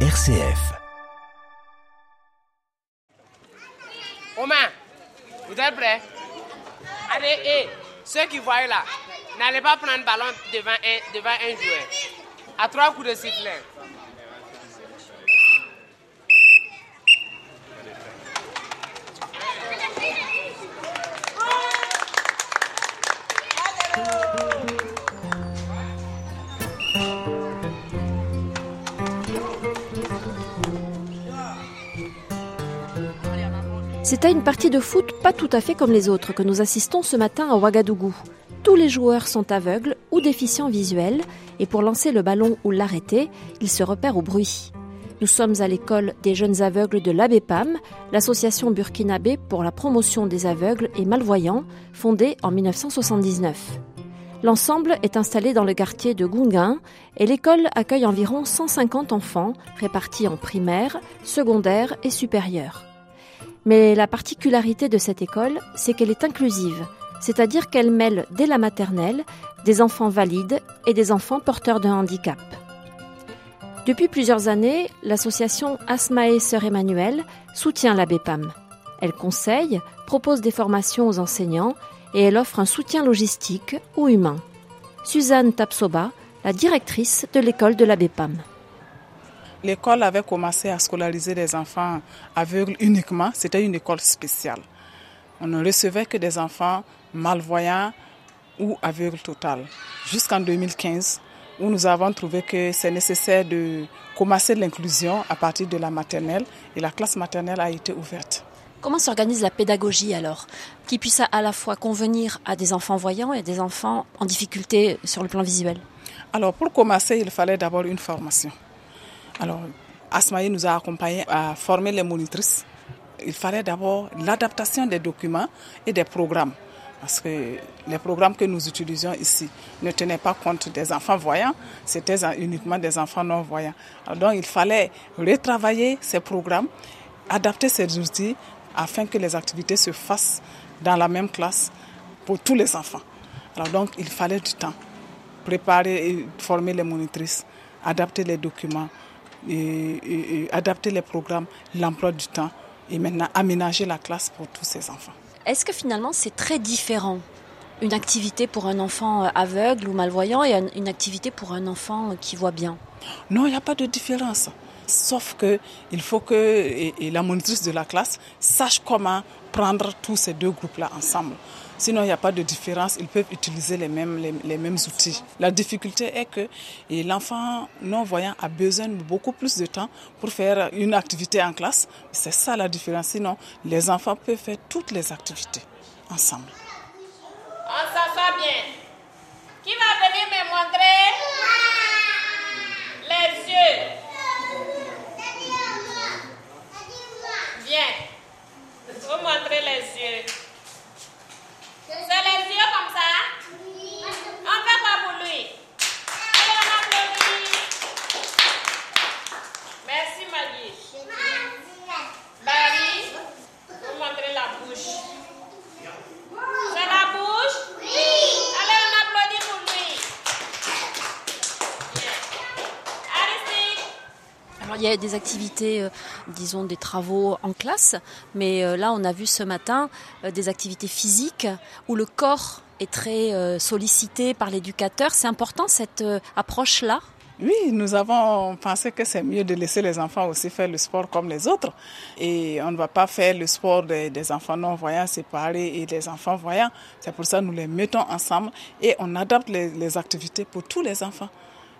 RCF. Romain, vous êtes prêts? Allez, hé, ceux qui voient là, n'allez pas prendre le ballon devant un, devant un joueur. À trois coups de sifflet. C'est à une partie de foot pas tout à fait comme les autres que nous assistons ce matin à Ouagadougou. Tous les joueurs sont aveugles ou déficients visuels et pour lancer le ballon ou l'arrêter, ils se repèrent au bruit. Nous sommes à l'école des jeunes aveugles de l'ABEPAM, l'association burkinabé pour la promotion des aveugles et malvoyants, fondée en 1979. L'ensemble est installé dans le quartier de Gungan et l'école accueille environ 150 enfants répartis en primaire, secondaire et supérieur. Mais la particularité de cette école, c'est qu'elle est inclusive, c'est-à-dire qu'elle mêle dès la maternelle des enfants valides et des enfants porteurs de handicap. Depuis plusieurs années, l'association Asmae Sœur Emmanuel soutient la BEPAM. Elle conseille, propose des formations aux enseignants et elle offre un soutien logistique ou humain. Suzanne Tapsoba, la directrice de l'école de la BEPAM. L'école avait commencé à scolariser des enfants aveugles uniquement. C'était une école spéciale. On ne recevait que des enfants malvoyants ou aveugles total. Jusqu'en 2015, où nous avons trouvé que c'est nécessaire de commencer l'inclusion à partir de la maternelle et la classe maternelle a été ouverte. Comment s'organise la pédagogie alors, qui puisse à la fois convenir à des enfants voyants et des enfants en difficulté sur le plan visuel? Alors pour commencer, il fallait d'abord une formation. Alors, Asmaï nous a accompagnés à former les monitrices. Il fallait d'abord l'adaptation des documents et des programmes. Parce que les programmes que nous utilisions ici ne tenaient pas compte des enfants voyants, c'était uniquement des enfants non voyants. donc il fallait retravailler ces programmes, adapter ces outils afin que les activités se fassent dans la même classe pour tous les enfants. Alors donc il fallait du temps, préparer et former les monitrices, adapter les documents, et, adapter les programmes, l'emploi du temps et maintenant aménager la classe pour tous ces enfants. Est-ce que finalement c'est très différent une activité pour un enfant euh, aveugle ou malvoyant et une activité pour un enfant qui voit bien? Non, il n'y a pas de différence. Sauf que il faut que et la monitrice de la classe sache comment prendre tous ces deux groupes-là ensemble. Sinon, il n'y a pas de différence. Ils peuvent utiliser les mêmes, outils. La difficulté est que l'enfant non-voyant a besoin de beaucoup plus de temps pour faire une activité en classe. C'est ça la différence. Sinon, les enfants peuvent faire toutes les activités ensemble. On s'assoit bien. Qui va venir me montrer les yeux Viens. Vous montrer les yeux. C'est les yeux comme ça On fait quoi pour lui Allez, on applaudit. Merci Maggie. Barry, vous montrez la bouche. C'est la bouche Oui. Allez, on applaudit pour lui. Alors, il a des activités, euh, disons des travaux en classe, mais euh, là on a vu ce matin euh, des activités physiques où le corps est très sollicité par l'éducateur. C'est important cette approche-là? Oui, nous avons pensé que c'est mieux de laisser les enfants aussi faire le sport comme les autres. Et on ne va pas faire le sport des, enfants non-voyants séparés et des enfants voyants. C'est pour ça que nous les mettons ensemble et on adapte les activités pour tous les enfants.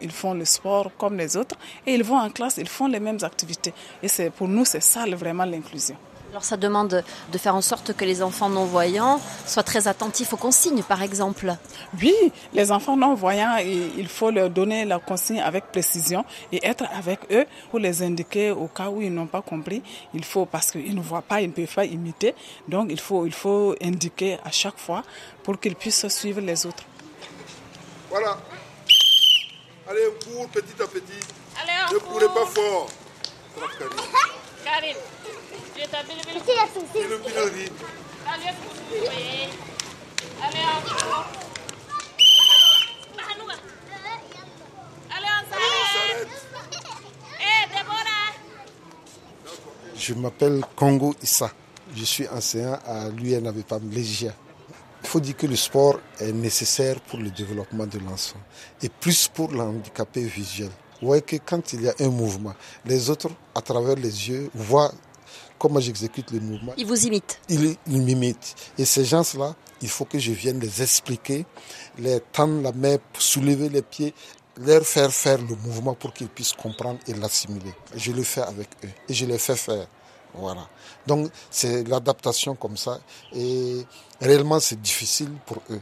Ils font le sport comme les autres et ils vont en classe, ils font les mêmes activités. Et c'est pour nous, c'est ça vraiment l'inclusion. Alors ça demande de faire en sorte que les enfants non-voyants soient très attentifs aux consignes, par exemple. Oui, les enfants non-voyants, il faut leur donner la consigne avec précision et être avec eux pour les indiquer au cas où ils n'ont pas compris. Il faut, parce qu'ils ne voient pas, ils ne peuvent pas imiter. Donc il faut, il faut indiquer à chaque fois pour qu'ils puissent suivre les autres. Voilà. Allez, on court petit à petit. Allez, on ne courez pas fort. Karine. Je t'appelle le pilori. Allez, Allez, on court. Allez, on s'arrête. Eh, Déborah. Je m'appelle Congo Issa. Je suis enseignant à l'UNAVPAM Légia. Il faut dire que le sport est nécessaire pour le développement de l'enfant et plus pour l'handicapé visuel. Vous voyez que quand il y a un mouvement, les autres, à travers les yeux, voient comment j'exécute le mouvement. Ils vous imitent Ils, ils m'imitent. Et ces gens-là, il faut que je vienne les expliquer, les tendre la main, soulever les pieds, leur faire faire le mouvement pour qu'ils puissent comprendre et l'assimiler. Je le fais avec eux et je les fais faire. Voilà. Donc c'est l'adaptation comme ça et réellement c'est difficile pour eux.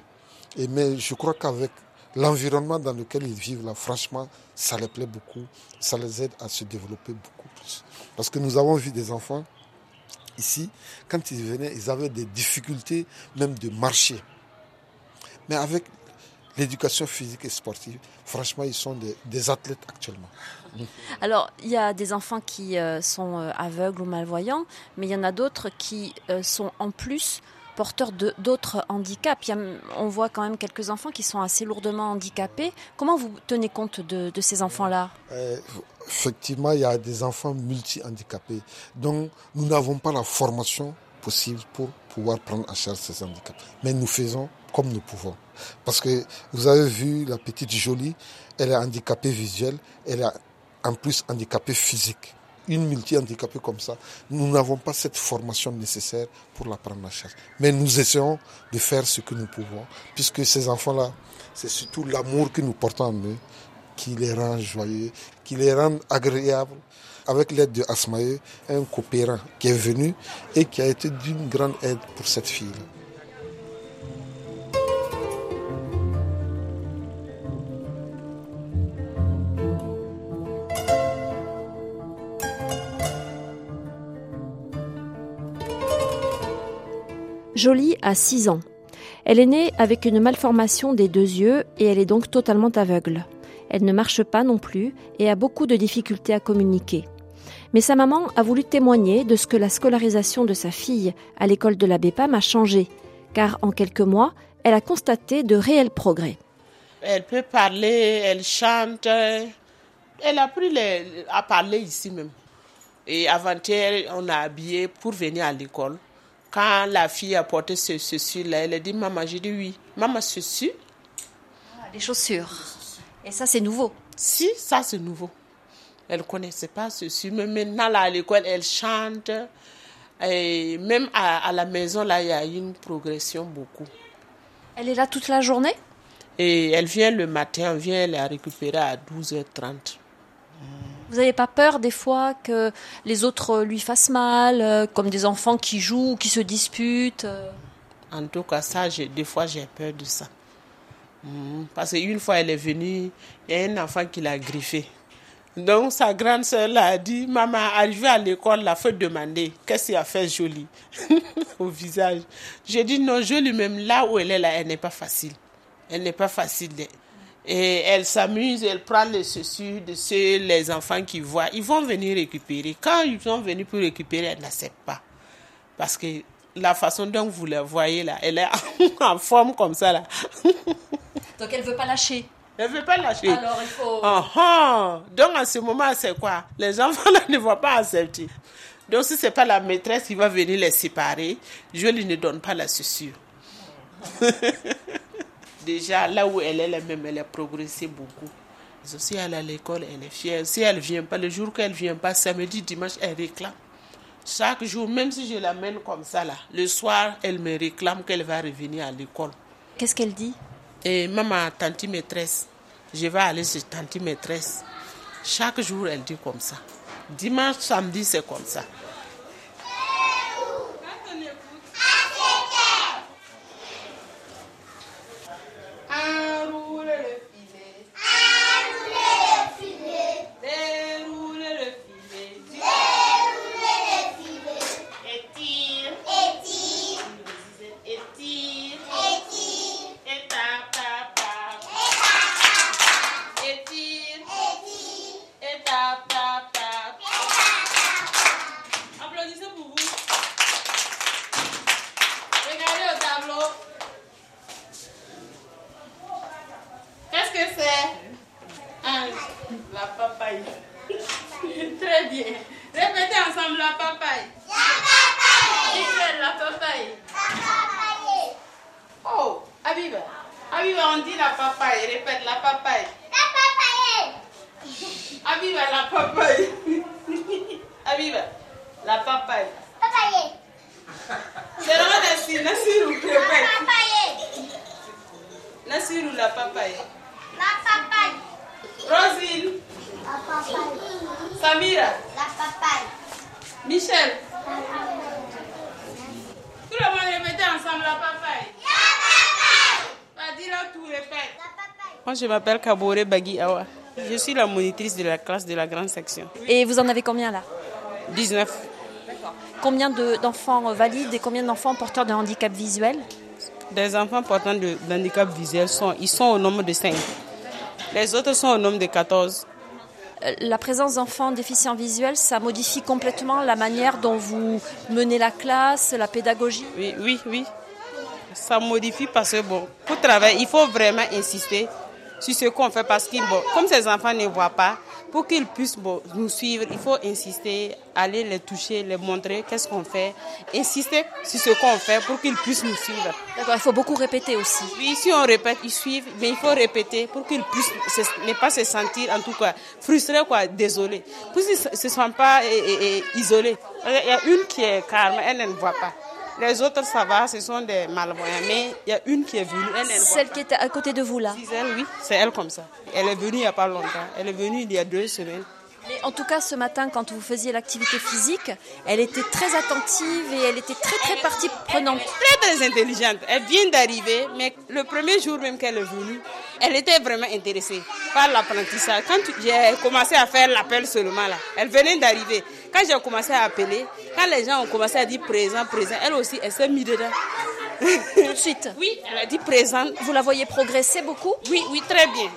Et mais je crois qu'avec l'environnement dans lequel ils vivent là, franchement, ça les plaît beaucoup, ça les aide à se développer beaucoup plus. Parce que nous avons vu des enfants ici, quand ils venaient, ils avaient des difficultés même de marcher. Mais avec l'éducation physique et sportive, franchement, ils sont des, athlètes actuellement. Alors, il y a des enfants qui euh, sont euh, aveugles ou malvoyants, mais il y en a d'autres qui euh, sont en plus porteurs d'autres handicaps. on voit quand même quelques enfants qui sont assez lourdement handicapés. Comment vous tenez compte de, ces enfants-là? Effectivement, il y a des enfants multi-handicapés. Donc, nous n'avons pas la formation possible pour pouvoir prendre en charge ces handicaps. Mais nous faisons comme nous pouvons. Parce que vous avez vu la petite Jolie, elle est handicapée visuelle, elle est en plus handicapée physique. Une multi-handicapée comme ça, nous n'avons pas cette formation nécessaire pour la prendre en charge. Mais nous essayons de faire ce que nous pouvons, puisque ces enfants-là, c'est surtout l'amour que nous portons en eux qui les rend joyeux, qui les rend agréables. Avec l'aide de Asmae, un coopérant qui est venu et qui a été d'une grande aide pour cette fille. -là. Jolie a 6 ans. Elle est née avec une malformation des deux yeux et elle est donc totalement aveugle. Elle ne marche pas non plus et a beaucoup de difficultés à communiquer. Mais sa maman a voulu témoigner de ce que la scolarisation de sa fille à l'école de la BEPAM a changé, car en quelques mois, elle a constaté de réels progrès. Elle peut parler, elle chante, elle a appris à parler ici même. Et avant-hier, on a habillé pour venir à l'école. Quand la fille a porté ce ceci-là, elle a dit Maman, j'ai dit oui. Maman, ceci. Ah, les chaussures. Et ça, c'est nouveau Si, ça, c'est nouveau. Elle ne connaissait pas ceci. Mais maintenant, là, à l'école, elle chante. Et même à, la maison, là, il y a une progression beaucoup. Elle est là toute la journée? Et elle vient le matin, elle vient la récupérer à 12h30. Vous n'avez pas peur des fois que les autres lui fassent mal, euh, comme des enfants qui jouent, qui se disputent euh? En tout cas, ça, des fois, j'ai peur de ça. Hmm, parce qu'une fois, elle est venue, il y a un enfant qui l'a griffé. Donc, sa grande sœur l'a dit, maman, arrivée à l'école, la faut demander qu'est-ce qu'il a fait joli au visage. J'ai dit non, joli même là où elle est là, elle n'est pas facile. Elle n'est pas facile. Et elle s'amuse, elle prend les chaussures de ceux, les enfants qui voient. Ils vont venir récupérer. Quand ils sont venus pour récupérer, elle n'accepte pas. Parce que la façon dont vous la voyez là, elle est en forme comme ça là. Donc elle ne veut pas lâcher. Elle ne veut pas lâcher. Alors il faut. Ah. Donc en ce moment, c'est quoi? Les enfants là ne vont pas accepter. Donc si ce n'est pas la maîtresse qui va venir les séparer, je lui ne donne pas la chaussure. déjà là où elle est, elle-même, elle a progressé beaucoup. Si elle est à l'école, elle est fière. Si elle ne vient pas, le jour qu'elle ne vient pas, samedi, dimanche, elle réclame. Chaque jour, même si je l'amène comme ça, là, le soir, elle me réclame qu'elle va revenir à l'école. Qu'est-ce qu'elle dit? Et maman, tante maîtresse, je vais aller chez tante maîtresse. Chaque jour, elle dit comme ça. Dimanche, samedi, c'est comme ça. Papaye. La papaye. Rosine. La papaye. Samira. La papaye. Michel. Tout le monde répétait ensemble la papaye. La papaye. Vas-y là, tout répète. Moi, je m'appelle Kabore Bagui Awa. Je suis la monitrice de la classe de la grande section. Et vous en avez combien là? 19. Combien de- d'enfants valides et combien d'enfants porteurs de handicap visuel Des enfants portant de handicap visuel, sont, ils sont au nombre de 5. Les autres sont au nombre de 14. Euh, La présence d'enfants déficients visuels, ça modifie complètement la manière dont vous menez la classe, la pédagogie? Oui, oui, oui. Ça modifie parce que, bon, pour travailler, il faut vraiment insister sur ce qu'on fait parce que, bon, comme ces enfants ne voient pas, pour qu'ils puissent bon, nous suivre, il faut insister, aller les toucher, les montrer qu'est-ce qu'on fait, insister sur ce qu'on fait pour qu'ils puissent nous suivre. D'accord, il faut beaucoup répéter aussi. Oui, si on répète, ils suivent, mais il faut répéter pour qu'ils puissent se- ne pas se sentir, en tout cas, frustrés, quoi, désolés. Pour qu'ils ne se sentent pas eh, eh, eh, isolés. Il y a une qui est calme, elle ne voit pas. Les autres, ça va, ce sont des malvoyants. Mais il y a une qui est venue, elle Celle qui était à côté de vous là. Elle, oui, c'est elle comme ça. Elle est venue il n'y a pas longtemps. Elle est venue il y a deux semaines. Mais en tout cas, ce matin, quand vous faisiez l'activité physique, elle était très attentive et elle était très très partie prenante. Très très intelligente. Elle vient d'arriver, mais le premier jour même qu'elle est venue, elle était vraiment intéressée par l'apprentissage. Quand j'ai commencé à faire l'appel seulement là, elle venait d'arriver. Quand j'ai commencé à appeler, quand les gens ont commencé à dire présent, présent, elle aussi, elle s'est mise dedans. Tout de suite. Oui, elle a dit présent. Vous la voyez progresser beaucoup? Oui, oui, très bien.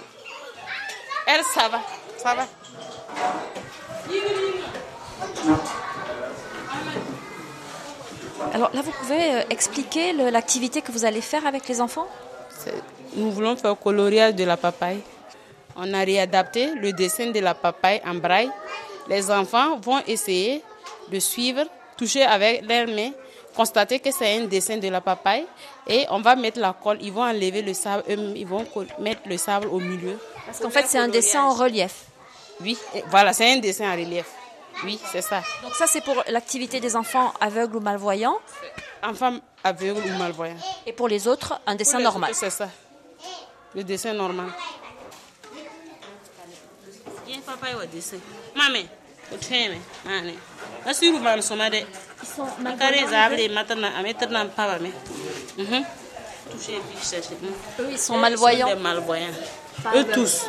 Elle, ça va, ça va. Alors là, vous pouvez euh, expliquer l'activité que vous allez faire avec les enfants? Nous voulons faire coloriage de la papaye. On a réadapté le dessin de la papaye en braille. Les enfants vont essayer de suivre, toucher avec leurs mains, constater que c'est un dessin de la papaye et on va mettre la colle. Ils vont enlever le sable, ils vont mettre le sable au milieu. Parce qu'en fait, c'est un dessin en relief. Oui, voilà, c'est un dessin en relief. Oui, c'est ça. Donc ça, c'est pour l'activité des enfants aveugles ou malvoyants. Enfants aveugles ou malvoyants. Et pour les autres, un dessin normal. C'est ça. Le dessin normal. Papa wa dessin. Mame, o tweme. Ane. Asiru man soma zable matana papa me. Mhm. Toucher puis chercher. Eux, ils sont malvoyants. Des malvoyants. Eux tous.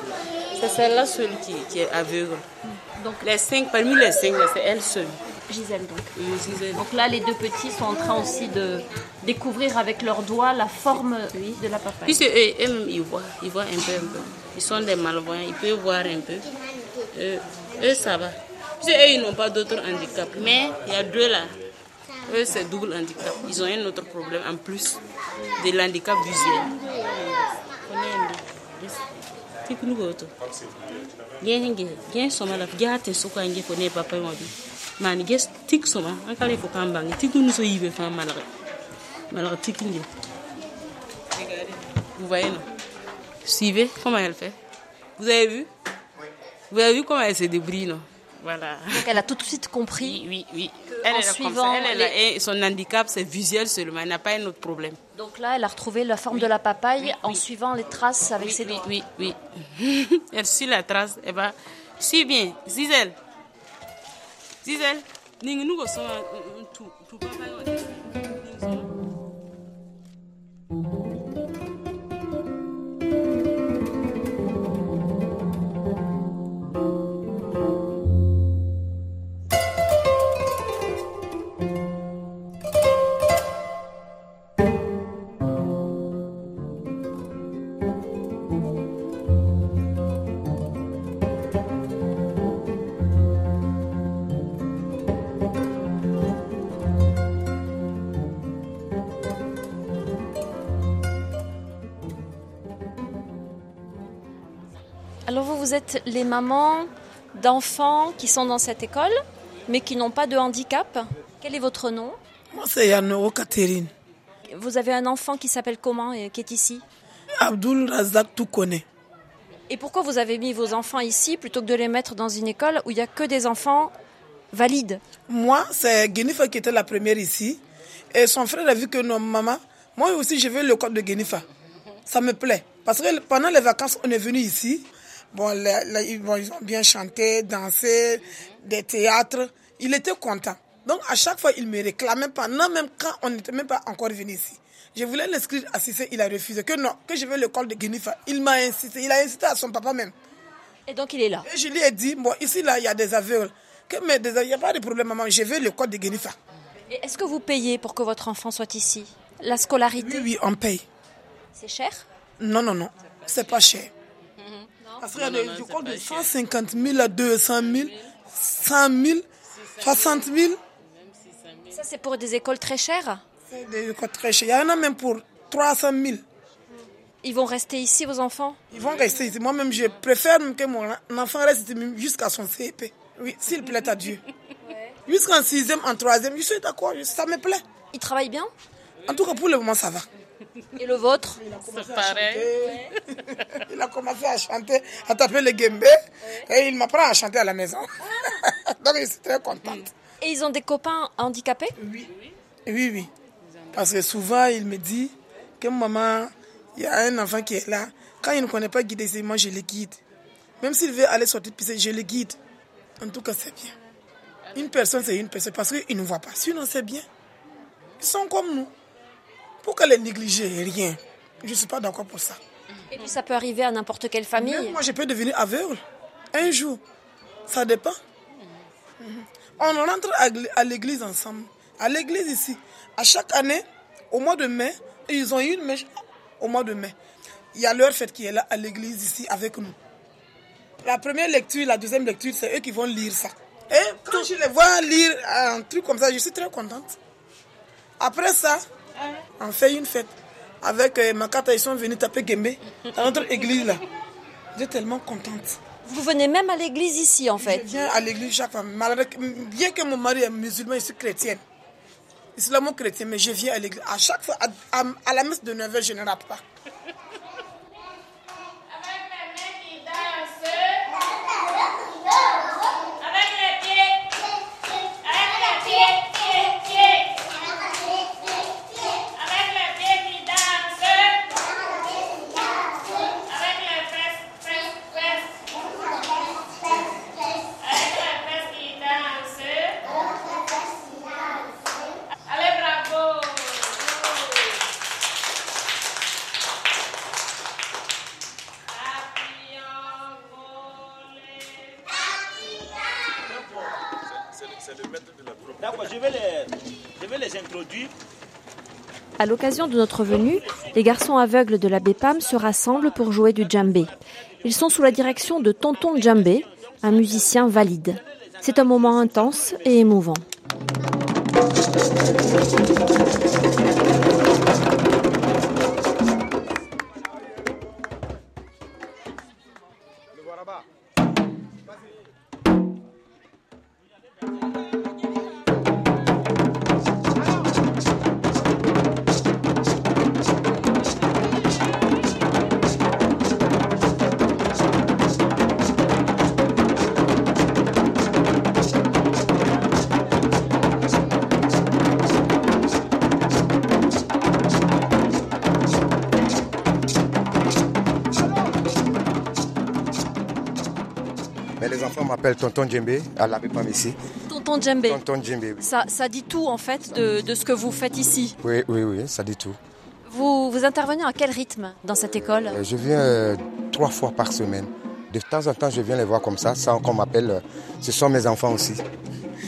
C'est celle-là seule qui, qui est aveugle. Donc, Les cinq, parmi les cinq, c'est elle seule. Gisèle, donc. Oui, Gisèle. Donc là, les deux petits sont en train aussi de découvrir avec leurs doigts la forme de la papaye. Puisque eux, ils voient, ils voient un peu, un peu. Ils sont des malvoyants, ils peuvent voir un peu. Eux, eux ça va. Puisque eux, ils n'ont pas d'autres handicaps. Mais il y a deux là. Eux, c'est double handicap. Ils ont un autre problème en plus de l'handicap visuel. Genge, gen soma la ga te suka nge ko ne papa mo bi. Man ge tik soma, an kale fo kan bangi tik nu so yibe fa malare. Malare tik nge. Vous voyez, non? Suivez comment elle fait? Vous avez vu? Vous avez vu comment elle se débrouille, non Voilà. Donc elle a tout de suite compris. Oui, oui, oui. Elle en suivant. Elle les- Et son handicap, c'est visuel seulement. Elle n'a pas un autre problème. Donc là, elle a retrouvé la forme de la papaye en suivant les traces avec ses doigts. oui, oui. elle suit la trace. Elle va. Suis bien. Zizel. Zizel. Vous, êtes les mamans d'enfants qui sont dans cette école mais qui n'ont pas de handicap. Quel est votre nom Moi, c'est Yanoro Catherine. Vous avez un enfant qui s'appelle comment et qui est ici Abdul Razak Toukone. Et pourquoi vous avez mis vos enfants ici plutôt que de les mettre dans une école où il n'y a que des enfants valides Moi, c'est Genifa qui était la première ici. Et son frère a vu que nos mamans, moi aussi, je veux le code de Genifa. Ça me plaît. Parce que pendant les vacances, on est venu ici. Bon, ils ont bien chanté, dansé, des théâtres. Il était content. Donc, à chaque fois, il me réclamait pendant même quand on n'était même pas encore venu ici. Je voulais l'inscrire à Cissé, il a refusé. Que non, que je veux l'école de Genifa. Il m'a insisté, il a insisté à son papa même. Et donc, il est là. Et je lui ai dit, bon, ici, là, il y a des aveugles. Que, mais il n'y a pas de problème, maman, je veux l'école de Genifa. Et est-ce que vous payez pour que votre enfant soit ici? La scolarité? Oui, oui, on paye. C'est cher? Non, non, non, c'est pas cher. Parce qu'il y a des écoles de 150 000 à 200 000, 100 000, 60 000. Ça, c'est pour des écoles très chères? C'est des écoles très chères. Il y en a même pour 300 000. Ils vont rester ici, vos enfants? Ils vont rester ici. Moi-même, je préfère que mon enfant reste jusqu'à son CEP. Oui, s'il plaît à Dieu. Jusqu'en sixième, en troisième, je suis d'accord, ça me plaît. Il travaille bien? En tout cas, pour le moment, ça va. Et le vôtre C'est pareil. il a commencé à chanter, à taper le guembé, et il m'apprend à chanter à la maison. Donc, je suis très contente. Et ils ont des copains handicapés? Oui. Oui, oui. Parce que souvent, il me dit que maman, il y a un enfant qui est là. Quand il ne connaît pas guider, moi, je le guide. Même s'il veut aller sortir pisser, je le guide. En tout cas, c'est bien. Une personne, c'est une personne parce qu'ils ne voient pas. Sinon, c'est bien. Ils sont comme nous. Pourquoi les négliger Rien. Je ne suis pas d'accord pour ça. Et puis, ça peut arriver à n'importe quelle famille. Même moi, je peux devenir aveugle. Un jour. Ça dépend. On rentre à l'église ensemble. À l'église ici. À chaque année, au mois de mai, ils ont eu une mèche au mois de mai. Il y a leur fête qui est là à l'église ici avec nous. La première lecture, la deuxième lecture, c'est eux qui vont lire ça. Et quand je les vois lire un truc comme ça, je suis très contente. Après ça, on fait une fête. Avec euh, Makata, ils sont venus taper Gembe dans notre église là. J'étais tellement contente. Vous venez même à l'église ici en fait Je viens à l'église chaque fois. Bien que mon mari est musulman, je suis chrétienne. Islamo-chrétien, mais je viens à l'église. À chaque fois, à, à, à la messe de 9h, je ne rate pas. À l'occasion de notre venue, les garçons aveugles de la BEPAM se rassemblent pour jouer du djembé. Ils sont sous la direction de Tonton Djembé, un musicien valide. C'est un moment intense et émouvant. M'appelle Tonton Djembe à la BEPAM ici. Tonton Djembe Tonton Djembe, oui. Ça, ça dit tout en fait de, de, ce que vous faites ici Oui, oui, oui, ça dit tout. Vous, vous intervenez à quel rythme dans cette école? Euh, Je viens euh, trois fois par semaine. De temps en temps, je viens les voir comme ça, sans qu'on m'appelle. Euh, ce sont mes enfants aussi.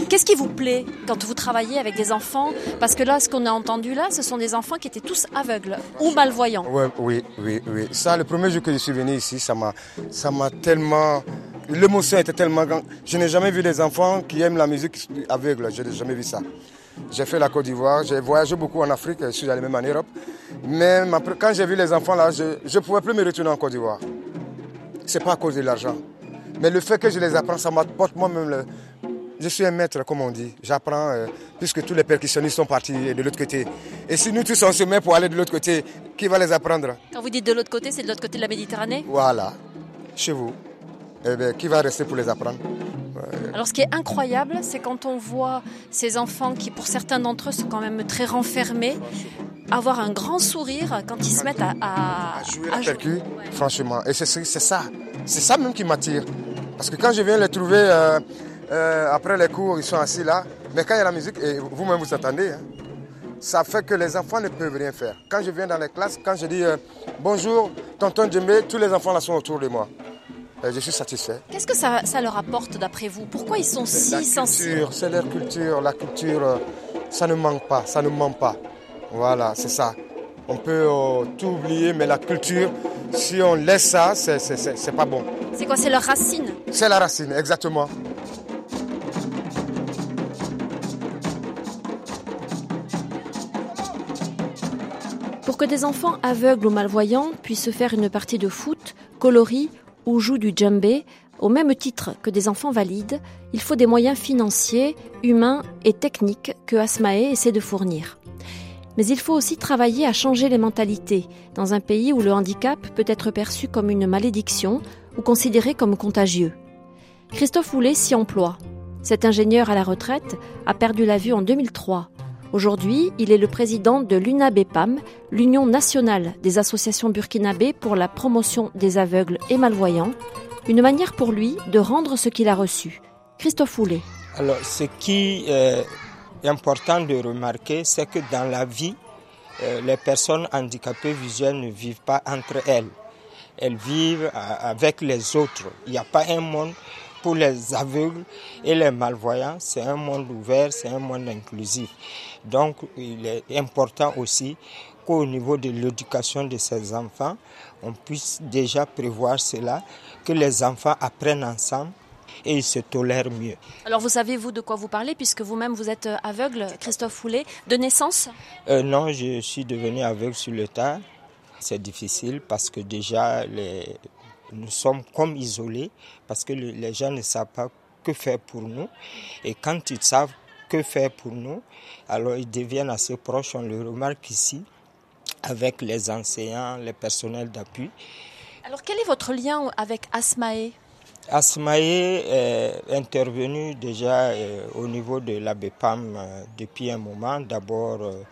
Qu'est-ce qui vous plaît quand vous travaillez avec des enfants? Parce que là, ce qu'on a entendu là, ce sont des enfants qui étaient tous aveugles ou malvoyants. Oui, oui, oui. Ça, le premier jour que je suis venu ici, ça m'a tellement, l'émotion était tellement grande. Je n'ai jamais vu des enfants qui aiment la musique aveugle. Je n'ai jamais vu ça. J'ai fait la Côte d'Ivoire, j'ai voyagé beaucoup en Afrique, je suis allé même en Europe. Mais quand j'ai vu les enfants là, je ne pouvais plus me retourner en Côte d'Ivoire. Ce n'est pas à cause de l'argent. Mais le fait que je les apprends, ça m'apporte moi-même le, je suis un maître, comme on dit. J'apprends, euh, puisque tous les percussionnistes sont partis de l'autre côté. Et si nous tous on se met pour aller de l'autre côté, qui va les apprendre? Quand vous dites de l'autre côté, c'est de l'autre côté de la Méditerranée? Voilà, chez vous. Eh bien, qui va rester pour les apprendre Alors ce qui est incroyable, c'est quand on voit ces enfants qui, pour certains d'entre eux, sont quand même très renfermés, avoir un grand sourire quand ils se mettent à, à, jouer à percu, franchement. Et c'est ça, c'est ça même qui m'attire. Parce que quand je viens les trouver euh, euh, après les cours, ils sont assis là. Mais quand il y a la musique, et vous-même vous attendez, hein, ça fait que les enfants ne peuvent rien faire. Quand je viens dans les classes, quand je dis euh, bonjour, tonton Djembe, tous les enfants là sont autour de moi. Je suis satisfait. Qu'est-ce que ça, ça, leur apporte d'après vous? Pourquoi ils sont si sensibles? C'est leur culture, la culture, ça ne manque pas, ça ne manque pas. Voilà, c'est ça. On peut tout oublier, mais la culture, si on laisse ça, c'est pas bon. C'est quoi C'est leur racine? C'est la racine, exactement. Pour que des enfants aveugles ou malvoyants puissent faire une partie de foot, coloris ou jouent du djembé, au même titre que des enfants valides, il faut des moyens financiers, humains et techniques que Asmae essaie de fournir. Mais il faut aussi travailler à changer les mentalités dans un pays où le handicap peut être perçu comme une malédiction ou considéré comme contagieux. Christophe Houlet s'y emploie. Cet ingénieur à la retraite a perdu la vue en 2003 Aujourd'hui, il est le président de l'UNABEPAM, l'Union nationale des associations burkinabées pour la promotion des aveugles et malvoyants, une manière pour lui de rendre ce qu'il a reçu. Christophe Houlet. Alors, ce qui est important de remarquer, c'est que dans la vie, euh, les personnes handicapées visuelles ne vivent pas entre elles. Elles vivent avec les autres. Il n'y a pas un monde pour les aveugles et les malvoyants. C'est un monde ouvert, c'est un monde inclusif. Donc il est important aussi qu'au niveau de l'éducation de ces enfants, on puisse déjà prévoir cela, que les enfants apprennent ensemble et ils se tolèrent mieux. Alors vous savez vous de quoi vous parlez puisque vous-même vous êtes aveugle, Christophe Foulet, de naissance? Euh, Non, je suis devenu aveugle sur le tas. C'est difficile parce que déjà les, nous sommes comme isolés parce que les gens ne savent pas que faire pour nous. Et quand ils savent que faire pour nous, alors ils deviennent assez proches. On le remarque ici avec les enseignants, les personnels d'appui. Alors quel est votre lien avec Asmae? Asmae est intervenu déjà euh, au niveau de la BEPAM euh, depuis un moment. D'abord euh,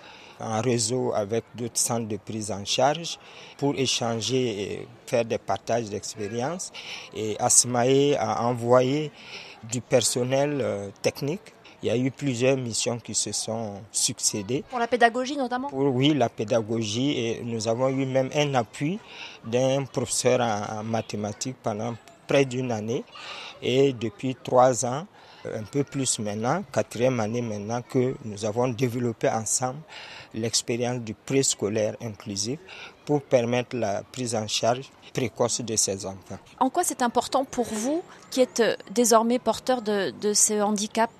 en réseau avec d'autres centres de prise en charge pour échanger et faire des partages d'expériences. Et Asmae a envoyé du personnel technique il y a eu plusieurs missions qui se sont succédées. Pour la pédagogie notamment? Oui, la pédagogie. Et nous avons eu même un appui d'un professeur en, mathématiques pendant près d'une année. Et depuis trois ans, un peu plus maintenant, quatrième année maintenant, que nous avons développé ensemble l'expérience du préscolaire inclusif pour permettre la prise en charge précoce de ces enfants. En quoi c'est important pour vous, qui êtes euh, désormais porteur de, de ce handicap,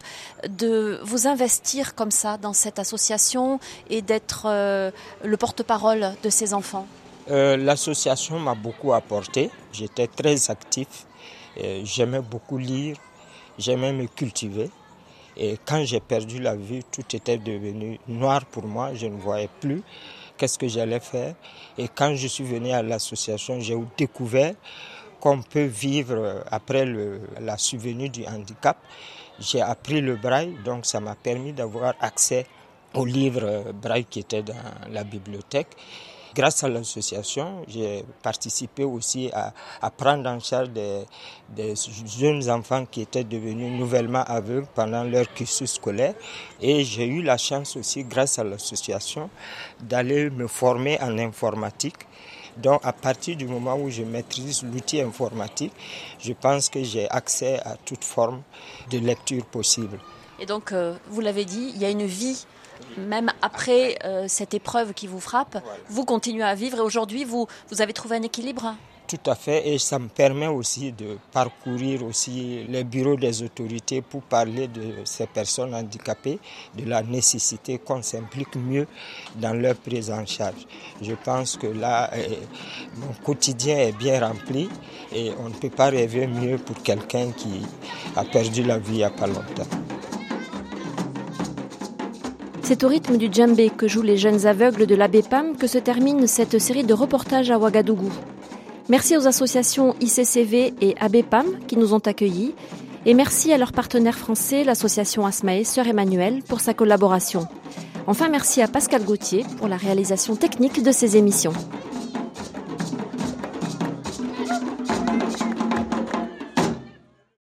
de vous investir comme ça dans cette association et d'être euh, le porte-parole de ces enfants? Euh, L'association m'a beaucoup apporté. J'étais très actif. J'aimais beaucoup lire. J'aimais me cultiver. Et quand j'ai perdu la vue, tout était devenu noir pour moi. Je ne voyais plus qu'est-ce que j'allais faire. Et quand je suis venu à l'association, j'ai découvert qu'on peut vivre après la survenue du handicap. J'ai appris le braille, donc ça m'a permis d'avoir accès aux livres braille qui étaient dans la bibliothèque. Grâce à l'association, j'ai participé aussi à, prendre en charge des, jeunes enfants qui étaient devenus nouvellement aveugles pendant leur cursus scolaire. Et j'ai eu la chance aussi, grâce à l'association, d'aller me former en informatique. Donc à partir du moment où je maîtrise l'outil informatique, je pense que j'ai accès à toute forme de lecture possible. Et donc, euh, vous l'avez dit, il y a une vie même après euh, cette épreuve qui vous frappe, vous continuez à vivre et aujourd'hui, vous, vous avez trouvé un équilibre tout à fait. Et ça me permet aussi de parcourir aussi les bureaux des autorités pour parler de ces personnes handicapées, de la nécessité qu'on s'implique mieux dans leur prise en charge. Je pense que là, euh, mon quotidien est bien rempli et on ne peut pas rêver mieux pour quelqu'un qui a perdu la vie il n'y a pas longtemps. C'est au rythme du djembé que jouent les jeunes aveugles de l'ABEPAM que se termine cette série de reportages à Ouagadougou. Merci aux associations ICCV et ABEPAM qui nous ont accueillis. Et merci à leur partenaire français, l'association Asmae Sœur Emmanuel, pour sa collaboration. Enfin, merci à Pascal Gauthier pour la réalisation technique de ces émissions.